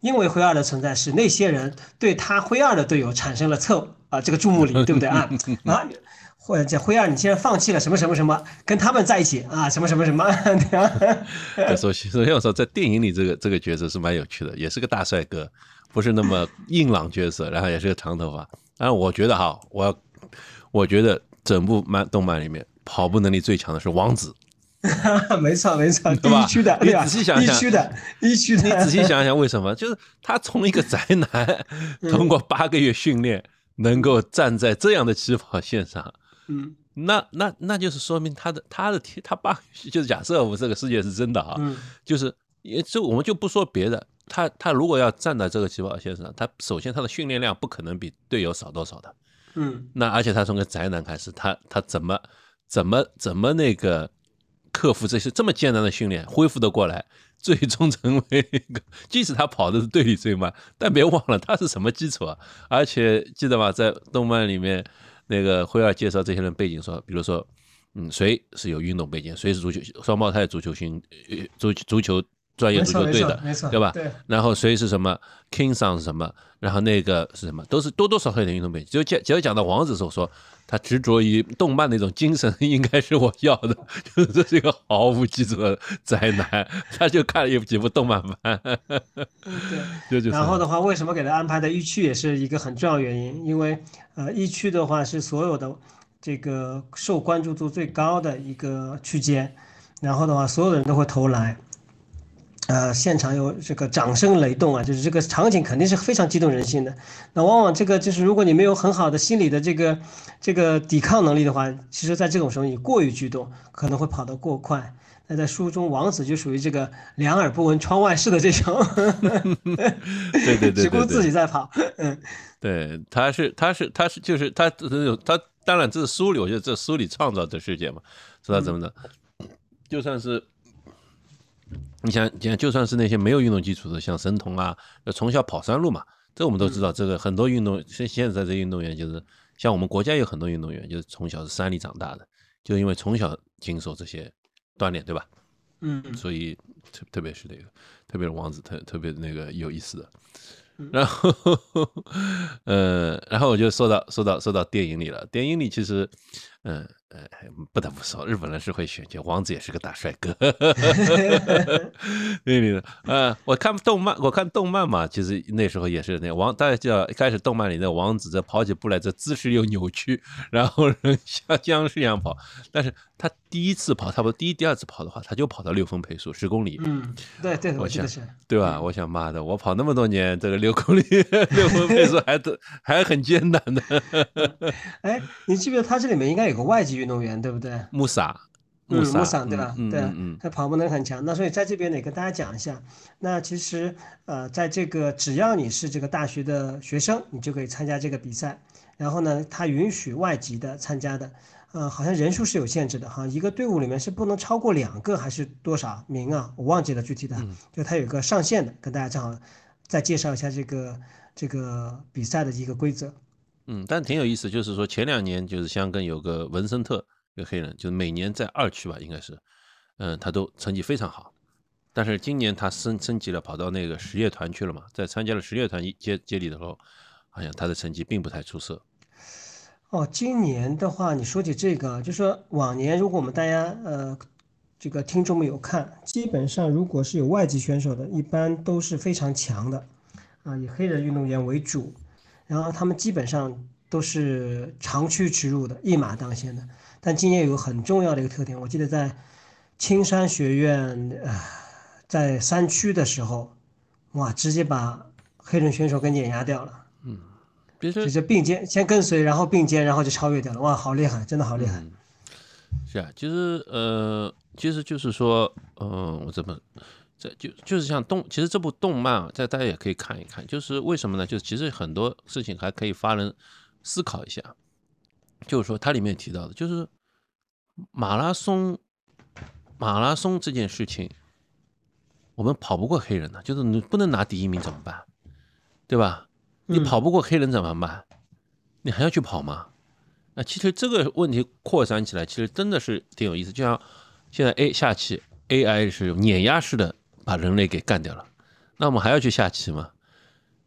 因为灰二的存在，使那些人对他灰二的队友产生了侧啊这个注目礼，对不对啊？啊。或者这灰二，你现在放弃了什么什么什么，跟他们在一起啊？什么什么什么？首先，首先我说，在电影里这个这个角色是蛮有趣的，也是个大帅哥，不是那么硬朗角色，然后也是个长头发。但是我觉得哈，我要我觉得整部漫动漫里面跑步能力最强的是王子。没错没错，第一区的，你仔细想想，一区的，一区的，你仔细想想为什么？就是他从一个宅男，通过八个月训练，能够站在这样的起跑线上。嗯，那那那就是说明他的他的天他爸 就是假设我们这个世界是真的啊，就是也就我们就不说别的，他他如果要站在这个起跑线上，他首先他的训练量不可能比队友少多少的，嗯，那而且他从个宅男开始，他他怎么怎么怎么那个克服这些这么艰难的训练，恢复的过来，最终成为一个，即使他跑的是队里最慢，但别忘了他是什么基础啊，而且记得吧，在动漫里面。那个辉儿介绍这些人背景说，比如说，嗯，谁是有运动背景，谁是足球双胞胎足球星，足足球专业足球队的，对吧？对。然后谁是什么，King Son 是什么，然后那个是什么，都是多多少少有点运动背景。只有讲只要讲到王子时候说。他执着于动漫那种精神，应该是我要的。就是这是一个毫无基础的宅男，他就看了一几部动漫番。对，然后的话，为什么给他安排的一区也是一个很重要原因？因为呃，一区的话是所有的这个受关注度最高的一个区间，然后的话，所有的人都会投来。呃，现场有这个掌声雷动啊，就是这个场景肯定是非常激动人心的。那往往这个就是，如果你没有很好的心理的这个这个抵抗能力的话，其实在这种时候你过于激动，可能会跑得过快。那在书中，王子就属于这个两耳不闻窗外事的这种，对对对，只顾自己在跑。嗯，对，他是他是他是就是他他当然这是书里，我觉得这书里创造的世界嘛，知道怎么的，就算是。你想，想就算是那些没有运动基础的，像神童啊，从小跑山路嘛，这我们都知道。这个很多运动，现现在这运动员就是像我们国家有很多运动员，就是从小是山里长大的，就因为从小经受这些锻炼，对吧？嗯，所以特特别是那个，特别是王子，特特别那个有意思的。然后，呃，然后我就说到说到说到电影里了。电影里其实，嗯呃，不得不说，日本人是会选角，王子也是个大帅哥。对对的，呃，我看动漫，我看动漫嘛，其实那时候也是那王，大家知道一开始动漫里的王子这跑起步来，这姿势又扭曲，然后像僵尸一样跑。但是他第一次跑，差不多第一、第二次跑的话，他就跑到六分配速，十公里。嗯，对对，我想是，对吧？我想妈的，我跑那么多年，这个六公里六分配速还都还很艰难的。哎，你记不记得他这里面应该有个外籍运动员，对不对？穆萨。穆穆萨对吧？对，他跑步能力很强。那所以在这边呢，也跟大家讲一下。那其实呃，在这个只要你是这个大学的学生，你就可以参加这个比赛。然后呢，他允许外籍的参加的，呃，好像人数是有限制的哈，一个队伍里面是不能超过两个还是多少名啊？我忘记了具体的，就他有个上限的。跟大家正好再介绍一下这个这个比赛的一个规则。嗯，但挺有意思，就是说前两年就是香港有个文森特。一个黑人，就是每年在二区吧，应该是，嗯，他都成绩非常好，但是今年他升升级了，跑到那个实业团去了嘛，在参加了实业团接接力的时候，好像他的成绩并不太出色。哦，今年的话，你说起这个，就说往年如果我们大家呃这个听众们有看，基本上如果是有外籍选手的，一般都是非常强的，啊，以黑人运动员为主，然后他们基本上都是长驱直入的，一马当先的。但今年有个很重要的一个特点，我记得在青山学院，呃，在山区的时候，哇，直接把黑人选手给碾压掉了。嗯，就是并肩先跟随，然后并肩，然后就超越掉了。哇，好厉害，真的好厉害。是啊，其实呃，其实就是说，嗯，我怎么这就就是像动，其实这部动漫啊，在大家也可以看一看。就是为什么呢？就是其实很多事情还可以发人思考一下。就是说，它里面提到的，就是马拉松，马拉松这件事情，我们跑不过黑人的，就是你不能拿第一名怎么办？对吧？你跑不过黑人怎么办？你还要去跑吗？那其实这个问题扩散起来，其实真的是挺有意思。就像现在 A 下棋，AI 是碾压式的把人类给干掉了，那我们还要去下棋吗？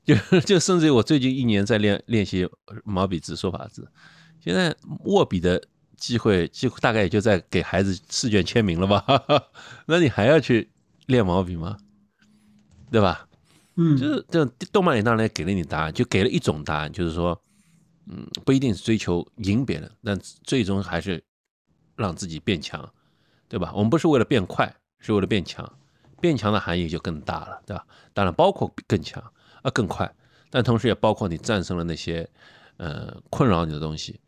就就甚至于我最近一年在练练习毛笔字、书法字。现在握笔的机会，几乎大概也就在给孩子试卷签名了吧？那你还要去练毛笔吗？对吧？嗯，就是这种动漫里当然给了你答案，就给了一种答案，就是说，嗯，不一定是追求赢别人，但最终还是让自己变强，对吧？我们不是为了变快，是为了变强，变强的含义就更大了，对吧？当然包括更强啊，更快，但同时也包括你战胜了那些呃困扰你的东西。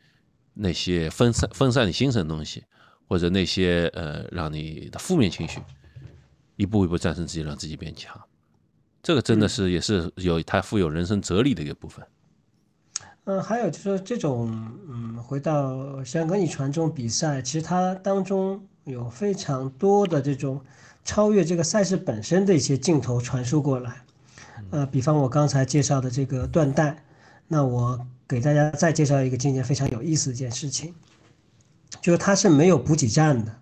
那些分散分散你精神的东西，或者那些呃让你的负面情绪，一步一步战胜自己，让自己变强，这个真的是也是有它富有人生哲理的一个部分。嗯，还有就是这种嗯，回到香港一传这种比赛，其实它当中有非常多的这种超越这个赛事本身的一些镜头传输过来。呃，比方我刚才介绍的这个断带，那我。给大家再介绍一个今年非常有意思的一件事情，就是它是没有补给站的，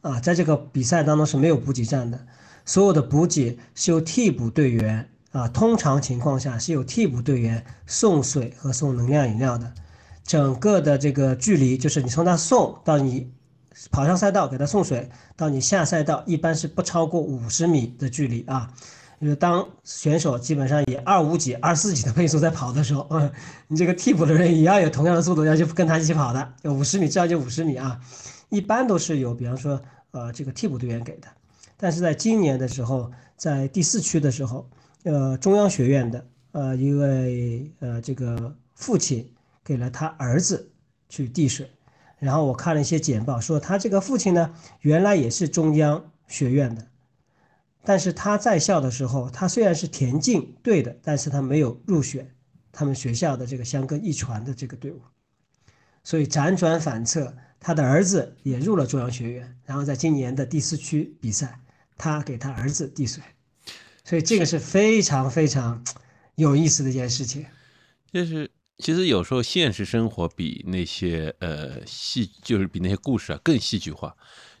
啊，在这个比赛当中是没有补给站的，所有的补给是由替补队员啊，通常情况下是有替补队员送水和送能量饮料的，整个的这个距离就是你从他送到你跑上赛道给他送水到你下赛道，一般是不超过五十米的距离啊。就是当选手基本上以二五几、二四几的配速在跑的时候，嗯，你这个替补的人也要有同样的速度要去跟他一起跑的，五十米至少就五十米啊，一般都是有，比方说，呃，这个替补队员给的。但是在今年的时候，在第四区的时候，呃，中央学院的呃一位呃这个父亲给了他儿子去递水，然后我看了一些简报，说他这个父亲呢，原来也是中央学院的。但是他在校的时候，他虽然是田径队的，但是他没有入选他们学校的这个香根一传的这个队伍，所以辗转反侧，他的儿子也入了中央学院，然后在今年的第四区比赛，他给他儿子递水，所以这个是非常非常有意思的一件事情。就是其实有时候现实生活比那些呃戏，就是比那些故事啊更戏剧化。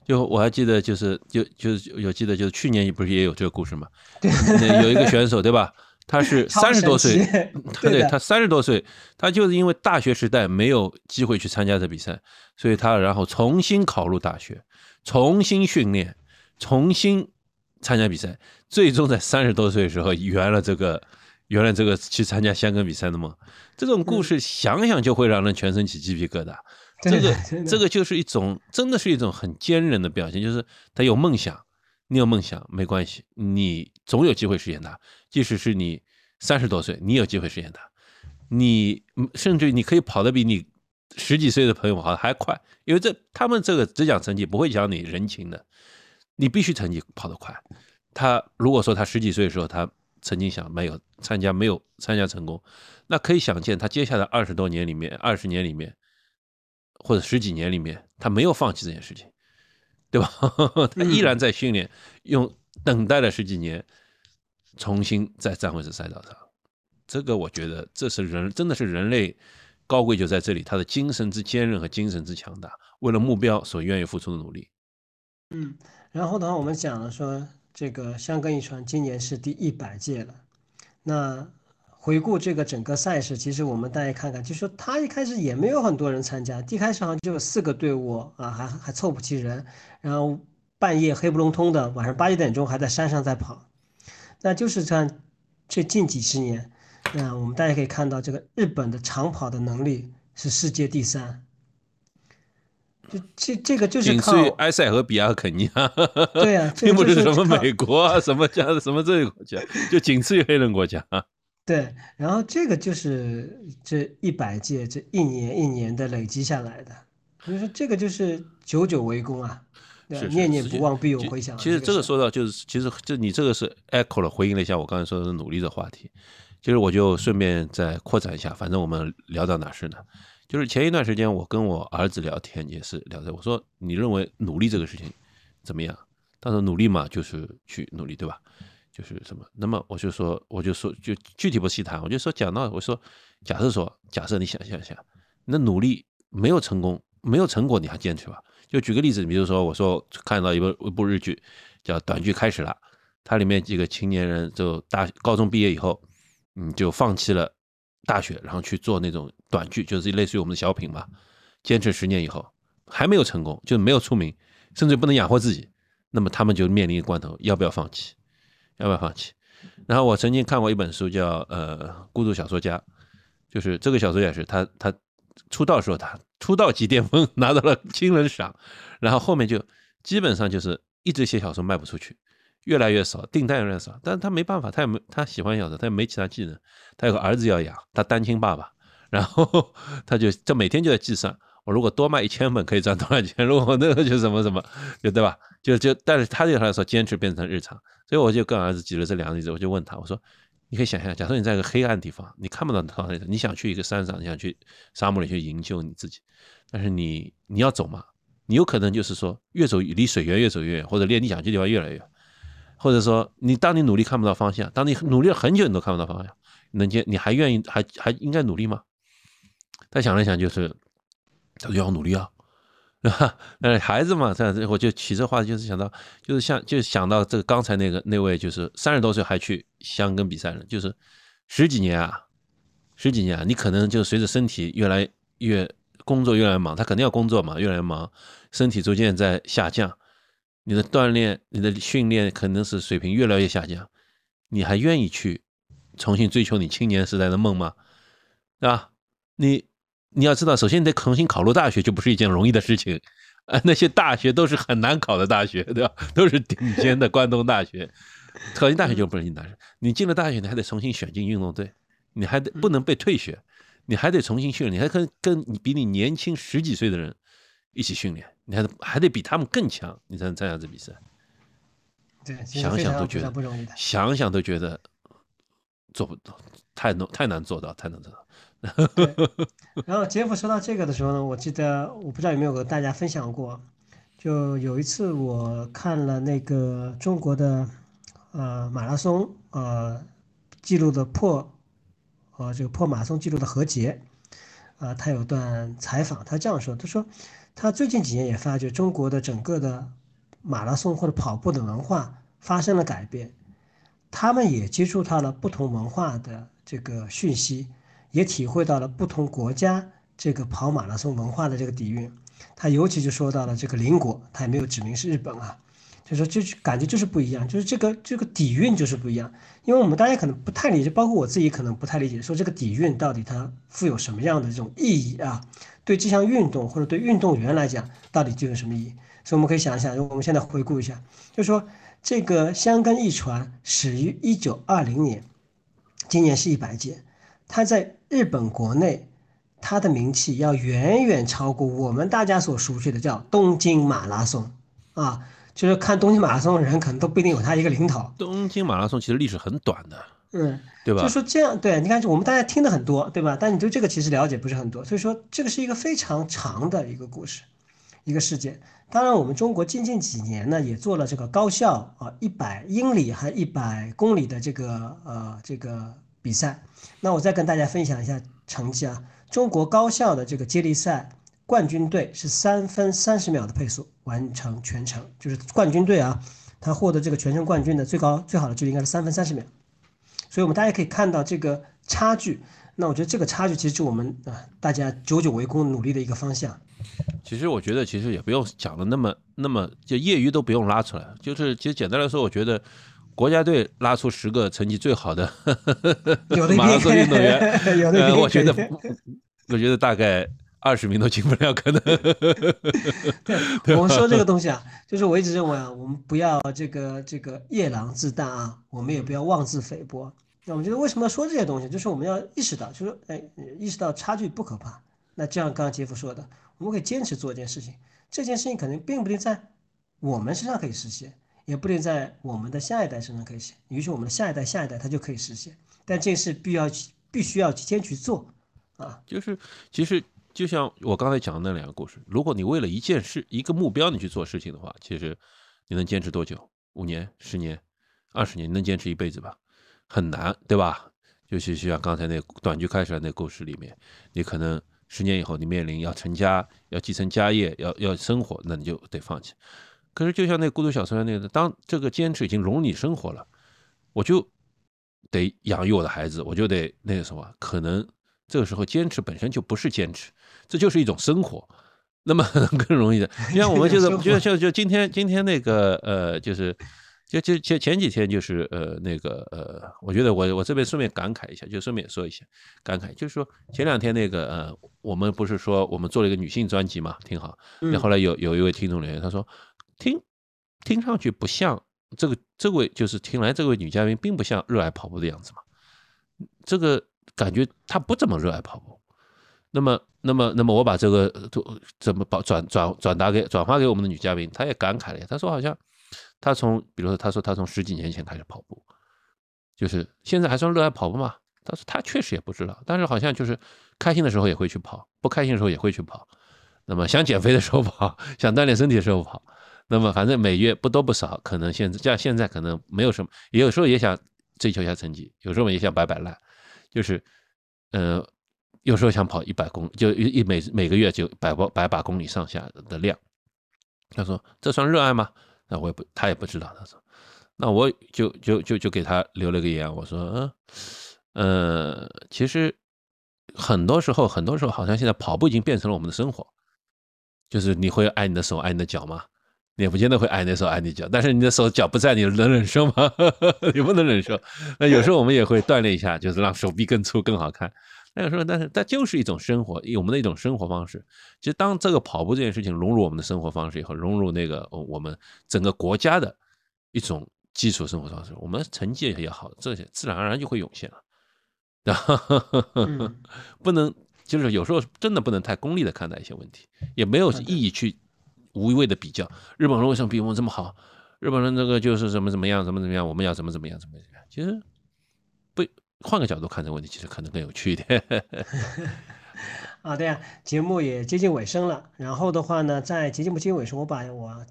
就我还记得，就是就就是有记得，就是去年不是也有这个故事嘛？对，有一个选手对吧？他是超三十多岁，神奇 对对他三十多岁，他就是因为大学时代没有机会去参加这比赛，所以他然后重新考入大学，重新训练，重新参加比赛，最终在三十多岁的时候圆了这个圆了这个去参加香港比赛的梦。这种故事想想就会让人全身起鸡皮疙瘩。这个 这个就是一种，真的是一种很坚韧的表现，就是他有梦想，你有梦想没关系，你总有机会实现它。即使是你三十多岁，你有机会实现它，你嗯甚至你可以跑得比你十几岁的朋友跑得还快，因为这他们这个只讲成绩，不会讲你人情的，你必须成绩跑得快。他如果说他十几岁的时候，他曾经想没有参加，没有参加成功，那可以想见他接下来二十多年里面，二十年里面，或者十几年里面，他没有放弃这件事情，对吧？他依然在训练，用等待了十几年，重新再站回这赛道上。这个我觉得这是人，真的是人类高贵就在这里，他的精神之坚韧和精神之强大，为了目标所愿意付出的努力。嗯，然后的话，我们讲了说，这个香港一传今年是第一百届了。那回顾这个整个赛事，其实我们大家看看，就说他一开始也没有很多人参加，一开始好像就有四个队伍啊，还还凑不齐人，然后半夜黑不隆通的，晚上八九点钟还在山上在跑。那就是这样，这近几十年，那我们大家可以看到，这个日本的长跑的能力是世界第三。就这这个就是靠仅次于埃塞俄比亚和肯尼亚，对呀这 并不是是什么美国啊，什么加什么这个国家，就仅次于黑人国家。对，然后这个就是这一百届这一年一年的累积下来的，所以说这个就是久久为功啊，对是是念念不忘必有回响啊。其实这个说到就是，其实这你这个是 echo 了，回应了一下我刚才说的努力的话题。其实我就顺便再扩展一下，反正我们聊到哪是哪？就是前一段时间我跟我儿子聊天，也是聊的，我说你认为努力这个事情怎么样？他说努力嘛，就是去努力，对吧？就是什么？那么我就说，我就说，就具体不细谈，我就说讲到，我说，假设说，假设你想象一下，那努力没有成功，没有成果，你还坚持吧？就举个例子，比如说，我说看到一部一部日剧，叫《短剧开始了》，它里面几个青年人就大高中毕业以后，嗯，就放弃了大学，然后去做那种短剧，就是类似于我们的小品嘛。坚持十年以后还没有成功，就没有出名，甚至不能养活自己，那么他们就面临一个关头，要不要放弃？要不要放弃？然后我曾经看过一本书叫，呃《孤独小说家》，就是这个小说家是他他出道时候他出道即巅峰，拿到了金人赏，然后后面就基本上就是一直写小说卖不出去，越来越少，订单越来越少，但是他没办法，他也没他喜欢小说，他也没其他技能，他有个儿子要养，他单亲爸爸，然后 他就这每天就在计算，我如果多卖一千本可以赚多少钱，如果那个就什么什么，就对吧？就就，但是他对他来说，坚持变成日常，所以我就跟儿子举了这两个例子，我就问他，我说，你可以想象，假设你在一个黑暗地方，你看不到他，你想去一个山上，你想去沙漠里去营救你自己，但是你你要走嘛，你有可能就是说越走离水源越走越远，或者离你想去的地方越来越远，或者说你当你努力看不到方向，当你努力了很久你都看不到方向，能坚你还愿意还还应该努力吗？他想了想，就是他说要努力啊。对吧？呃，孩子嘛，这样子，我就起这话就是想到，就是像，就想到这个刚才那个那位，就是三十多岁还去香根比赛人，就是十几年啊，十几年啊，你可能就随着身体越来越工作越来越忙，他肯定要工作嘛，越来越忙，身体逐渐在下降，你的锻炼、你的训练可能是水平越来越下降，你还愿意去重新追求你青年时代的梦吗？啊？你。你要知道，首先你得重新考入大学，就不是一件容易的事情。啊，那些大学都是很难考的大学，对吧？都是顶尖的关东大学。考进大学就不是难事。你进了大学，你还得重新选进运动队，你还得不能被退学，你还得重新训练，你还跟跟你比你年轻十几岁的人一起训练，你还还得比他们更强，你才能参加这比赛。对，想想都觉得不容易的，想想都觉得做不到，太难太难做到，太难做到。对，然后杰夫说到这个的时候呢，我记得我不知道有没有跟大家分享过，就有一次我看了那个中国的呃马拉松呃记录的破呃这个破马拉松记录的何洁，啊、他有段采访，他这样说，他说他最近几年也发觉中国的整个的马拉松或者跑步的文化发生了改变。他们也接触到了不同文化的这个讯息，也体会到了不同国家这个跑马拉松文化的这个底蕴。他尤其就说到了这个邻国，他也没有指明是日本啊，就说就是感觉就是不一样，就是这个这个底蕴就是不一样。因为我们大家可能不太理解，包括我自己可能不太理解，说这个底蕴到底它富有什么样的这种意义啊？对这项运动或者对运动员来讲，到底具有什么意义？所以我们可以想一想，我们现在回顾一下，就是说这个香根一传始于一九二零年，今年是一百届，它在日本国内。它的名气要远远超过我们大家所熟悉的叫东京马拉松啊，就是看东京马拉松的人可能都不一定有它一个领导。东京马拉松其实历史很短的，嗯，对吧？就说这样，对，你看我们大家听的很多，对吧？但你对这个其实了解不是很多，所以说这个是一个非常长的一个故事，一个事件。当然，我们中国近近几年呢也做了这个高校啊一百英里还一百公里的这个呃这个比赛。那我再跟大家分享一下成绩啊。中国高校的这个接力赛冠军队是三分三十秒的配速完成全程，就是冠军队啊，他获得这个全程冠军的最高最好的距离应该是三分三十秒，所以我们大家可以看到这个差距。那我觉得这个差距其实是我们啊大家久久为功努力的一个方向。其实我觉得其实也不用讲的那么那么就业余都不用拉出来，就是其实简单来说，我觉得。国家队拉出十个成绩最好的 马拉松运动员，呃，我觉得，我觉得大概二十名都进不了，可能。对，我们说这个东西啊，就是我一直认为啊，我们不要这个这个夜郎自大啊，我们也不要妄自菲薄。那我觉得为什么要说这些东西，就是我们要意识到，就是，哎，意识到差距不可怕。那就像刚刚杰夫说的，我们可以坚持做一件事情，这件事情可能并不一定在我们身上可以实现。也不一定在我们的下一代身上可以实现，也许我们的下一代、下一代他就可以实现。但这是必要、必须要先去做啊。就是，其实就像我刚才讲的那两个故事，如果你为了一件事、一个目标你去做事情的话，其实你能坚持多久？五年、十年、二十年，能坚持一辈子吧？很难，对吧？尤其是像刚才那短剧开始的那故事里面，你可能十年以后你面临要成家、要继承家业、要要生活，那你就得放弃。可是，就像那孤独小村那个，当这个坚持已经融入你生活了，我就得养育我的孩子，我就得那个什么，可能这个时候坚持本身就不是坚持，这就是一种生活，那么 更容易的。就像我们就是，就就就今天今天那个呃，就是就就前前几天就是呃那个呃，我觉得我我这边顺便感慨一下，就顺便说一下感慨，就是说前两天那个呃，我们不是说我们做了一个女性专辑嘛，挺好。那后来有有一位听众留言，他说。听，听上去不像这个这位就是听来这位女嘉宾并不像热爱跑步的样子嘛，这个感觉她不怎么热爱跑步。那么，那么，那么我把这个怎么把转转转达给转发给我们的女嘉宾，她也感慨了呀。她说好像他从，比如说他说他从十几年前开始跑步，就是现在还算热爱跑步吗？他说他确实也不知道，但是好像就是开心的时候也会去跑，不开心的时候也会去跑。那么想减肥的时候跑，想锻炼身体的时候跑。那么反正每月不多不少，可能现在像现在可能没有什么，也有时候也想追求一下成绩，有时候也想摆摆烂，就是，呃，有时候想跑一百公，就一每每个月就百百百把公里上下的量。他说这算热爱吗？那我也不，他也不知道。他说，那我就就就就给他留了个言，我说，嗯，呃，其实很多时候，很多时候好像现在跑步已经变成了我们的生活，就是你会爱你的手，爱你的脚吗？你也不见得会挨那手挨你脚，但是你的手脚不在，你能忍受吗？你不能忍受。那有时候我们也会锻炼一下，就是让手臂更粗更好看。那个时候，但是它就是一种生活，我们的一种生活方式。其实当这个跑步这件事情融入我们的生活方式以后，融入那个我们整个国家的一种基础生活方式，我们成绩也好，这些自然而然就会涌现了。不能就是有时候真的不能太功利的看待一些问题，也没有意义去。无谓的比较，日本人为什么比我们这么好？日本人这个就是怎么怎么样，怎么怎么样，我们要怎么怎么样，怎么怎么样？其实不换个角度看这个问题，其实可能更有趣一点。啊，对呀，节目也接近尾声了。然后的话呢，在节目接近尾声，我把我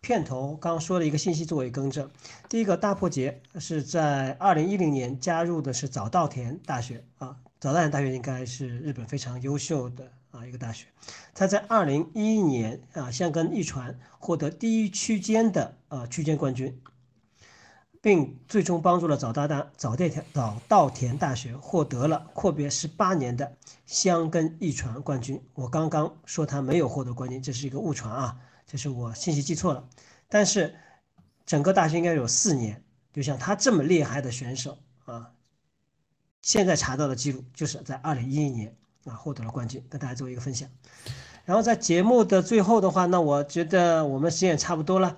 片头刚说的一个信息作为更正。第一个，大破节是在二零一零年加入的是早稻田大学啊，早稻田大学应该是日本非常优秀的。啊，一个大学，他在二零一一年啊，香根一传获得第一区间的呃区间冠军。并最终帮助了早大大早稻田早稻田大学获得了阔别十八年的箱根一传冠军。我刚刚说他没有获得冠军，这是一个误传啊，这是我信息记错了。但是整个大学应该有四年，就像他这么厉害的选手啊，现在查到的记录就是在二零一一年啊获得了冠军，跟大家做一个分享。然后在节目的最后的话，那我觉得我们时间也差不多了，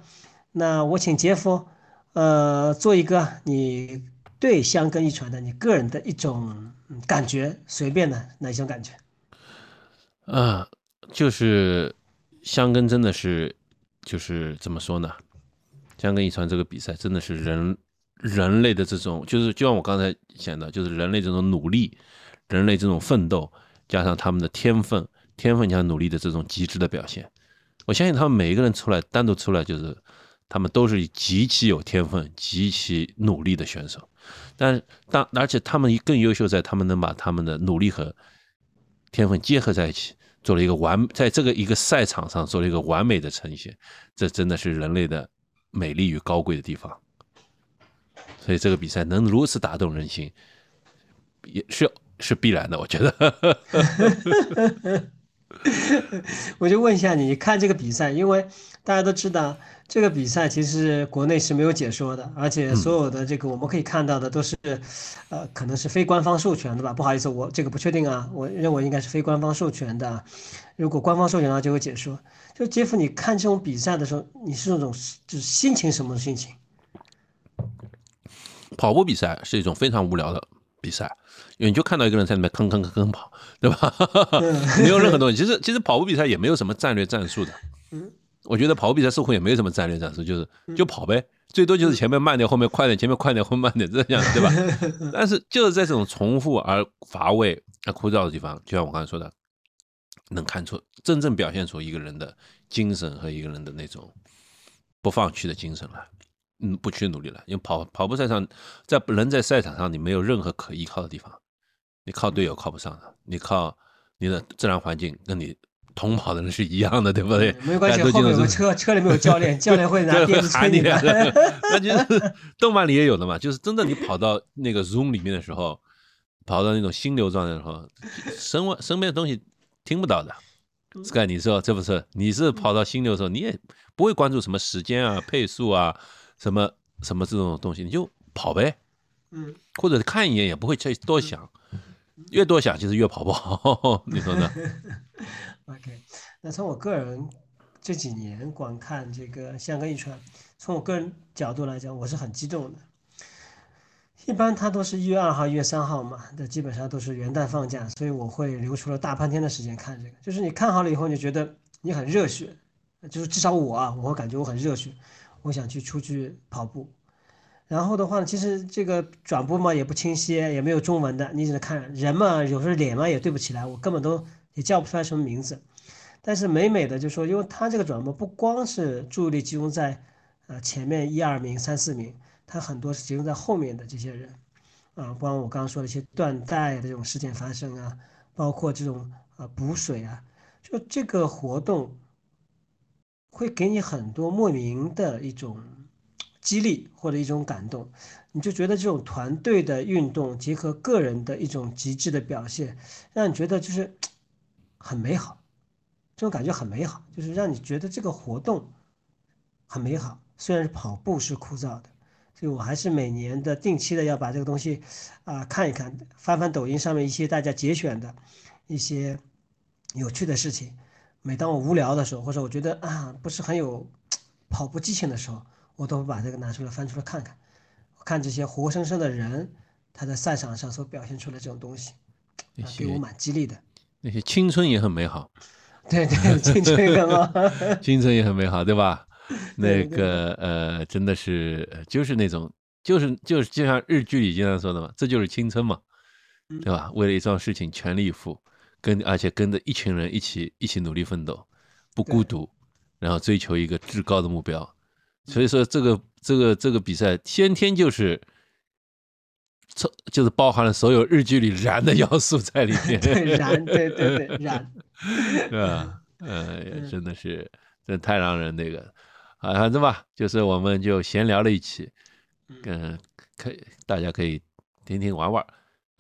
那我请杰夫，呃，做一个你对香根一传的你个人的一种感觉，随便的哪一种感觉？啊，就是香根真的是，就是怎么说呢？香根一传这个比赛真的是人人类的这种，就是就像我刚才讲的，就是人类这种努力，人类这种奋斗，加上他们的天分。天分加努力的这种极致的表现，我相信他们每一个人出来单独出来，就是他们都是极其有天分、极其努力的选手。但当而且他们更优秀，在他们能把他们的努力和天分结合在一起，做了一个完，在这个一个赛场上做了一个完美的呈现。这真的是人类的美丽与高贵的地方。所以这个比赛能如此打动人心，也是是必然的，我觉得。我就问一下，你看这个比赛，因为大家都知道这个比赛其实国内是没有解说的，而且所有的这个我们可以看到的都是，呃，可能是非官方授权的吧？不好意思，我这个不确定啊，我认为应该是非官方授权的。如果官方授权的话，就会解说。就杰夫，你看这种比赛的时候，你是那种就是心情什么心情？跑步比赛是一种非常无聊的比赛。因为你就看到一个人在里面吭吭吭吭跑，对吧？没有任何东西。其实其实跑步比赛也没有什么战略战术的。嗯，我觉得跑步比赛似乎也没有什么战略战术，就是就跑呗，最多就是前面慢点，后面快点，前面快点，后面慢点，这样对吧？但是就是在这种重复而乏味、而枯燥的地方，就像我刚才说的，能看出真正表现出一个人的精神和一个人的那种不放弃的精神来。嗯，不去努力了，因为跑跑步赛上，在人在赛场上，你没有任何可依靠的地方。你靠队友靠不上的，你靠你的自然环境跟你同跑的人是一样的，对不对？没关系，后面有个车，车里面有教练，教练会拿 鞭子催你。那就是动漫里也有的嘛，就是真的你跑到那个 zoom 里面的时候，跑到那种心流状态的时候，身外身边的东西听不到的。Sky，你说这不是？你是跑到心流的时候，你也不会关注什么时间啊、配速啊、什么什么这种东西，你就跑呗。嗯，或者看一眼也不会去多想。越多想，其实越跑不好，你说呢？OK，那从我个人这几年观看这个香港一传，从我个人角度来讲，我是很激动的。一般它都是一月二号、一月三号嘛，这基本上都是元旦放假，所以我会留出了大半天的时间看这个。就是你看好了以后，你觉得你很热血，就是至少我啊，我感觉我很热血，我想去出去跑步。然后的话，其实这个转播嘛也不清晰，也没有中文的，你只能看人嘛，有时候脸嘛也对不起来，我根本都也叫不出来什么名字。但是美美的就说，因为他这个转播不光是注意力集中在呃前面一二名、三四名，他很多是集中在后面的这些人啊，包括我刚刚说的一些断带的这种事件发生啊，包括这种啊补水啊，就这个活动会给你很多莫名的一种。激励或者一种感动，你就觉得这种团队的运动结合个人的一种极致的表现，让你觉得就是很美好，这种感觉很美好，就是让你觉得这个活动很美好。虽然是跑步是枯燥的，所以我还是每年的定期的要把这个东西啊看一看，翻翻抖音上面一些大家节选的一些有趣的事情。每当我无聊的时候，或者我觉得啊不是很有跑步激情的时候。我都会把这个拿出来翻出来看看，看这些活生生的人，他在赛场上所表现出来这种东西，啊，给我蛮激励的。那些青春也很美好，对对，青春也很好，青春也很美好，对吧？那个呃，真的是就是那种，就是就是就像日剧里经常说的嘛，这就是青春嘛，对吧？为了一桩事情全力以赴，跟而且跟着一群人一起一起努力奋斗，不孤独，然后追求一个至高的目标。所以说，这个这个这个比赛先天就是，就是包含了所有日剧里燃的要素在里面。对燃，对对对，燃，是吧？呃，真的是，这太让人那个啊，反正吧，就是我们就闲聊了一期，嗯，可以，大家可以听听玩玩。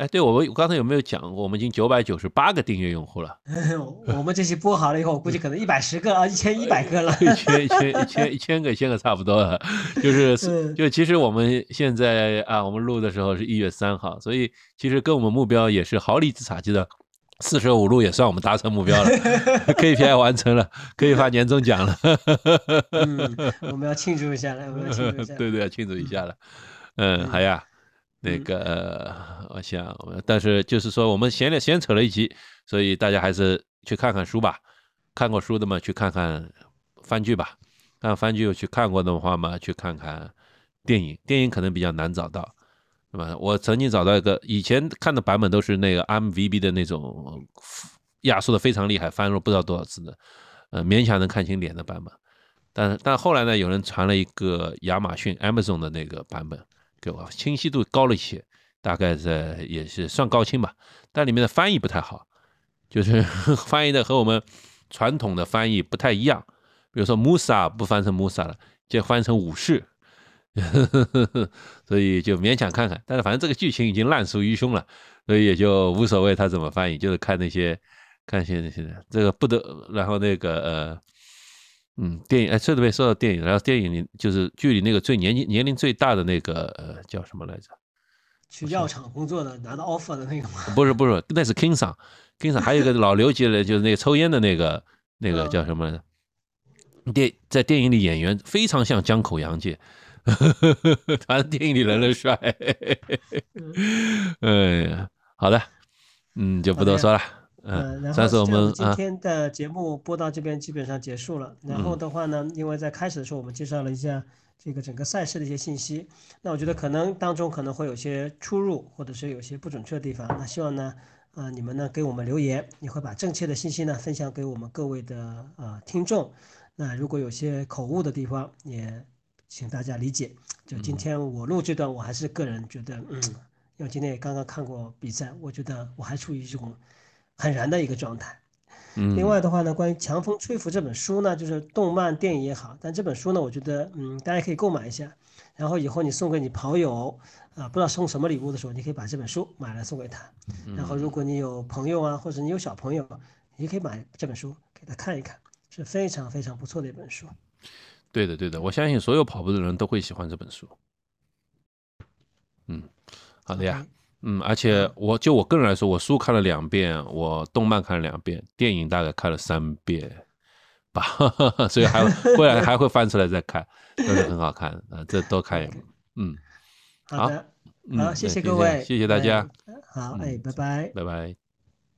哎，对我们刚才有没有讲过？我们已经九百九十八个订阅用户了。我们这期播好了以后，我估计可能一百十个啊，一千一百个了。一千一千一千一千个，一千个差不多了。就是 就其实我们现在啊，我们录的时候是一月三号，所以其实跟我们目标也是毫厘之差记得。四舍五入也算我们达成目标了，KPI 完成了，可以发年终奖了。嗯，我们要庆祝一下了，我们要庆祝一下。对对，要庆祝一下了。嗯，好呀。那个，我想，但是就是说，我们闲了闲扯了一集，所以大家还是去看看书吧。看过书的嘛，去看看番剧吧。看番剧有去看过的话嘛，去看看电影。电影可能比较难找到，对吧？我曾经找到一个，以前看的版本都是那个 MVB 的那种压缩的非常厉害，翻了不知道多少次的，呃，勉强能看清脸的版本。但但后来呢，有人传了一个亚马逊 Amazon 的那个版本。给我清晰度高了一些，大概在也是算高清吧，但里面的翻译不太好，就是 翻译的和我们传统的翻译不太一样。比如说 Musa 不翻成 Musa 了，就翻成武士，所以就勉强看看。但是反正这个剧情已经烂熟于胸了，所以也就无所谓他怎么翻译，就是看那些看些那些这个不得，然后那个呃。嗯，电影哎，这边说到电影，然后电影里就是剧里那个最年纪年龄最大的那个呃叫什么来着？去药厂工作的拿到 offer 的那个吗？不是不是，那是 King 上，King 上还有一个老刘级的，就是那个抽烟的那个 那个叫什么来着？电在电影里演员非常像江口洋介，反正电影里人人帅。哎呀，好的，嗯，就不多说了。嗯，然后我们今天的节目播到这边基本上结束了。然后的话呢，因为在开始的时候我们介绍了一下这个整个赛事的一些信息，那我觉得可能当中可能会有些出入，或者是有些不准确的地方。那希望呢，啊，你们呢给我们留言，你会把正确的信息呢分享给我们各位的呃听众。那如果有些口误的地方，也请大家理解。就今天我录这段，我还是个人觉得，嗯，因为今天也刚刚看过比赛，我觉得我还处于一种。很燃的一个状态。嗯，另外的话呢，关于《强风吹拂》这本书呢，就是动漫电影也好，但这本书呢，我觉得嗯，大家可以购买一下。然后以后你送给你朋友啊，不知道送什么礼物的时候，你可以把这本书买来送给他。然后如果你有朋友啊，或者你有小朋友，你可以买这本书给他看一看，是非常非常不错的一本书。对的，对的，我相信所有跑步的人都会喜欢这本书。嗯，好的呀。嗯，而且我就我个人来说，我书看了两遍，我动漫看了两遍，电影大概看了三遍吧，所以还未来还会翻出来再看，都是很好看啊，这多看一眼。嗯，好的，好，谢谢各位，谢谢大家，好，哎，拜拜，拜拜。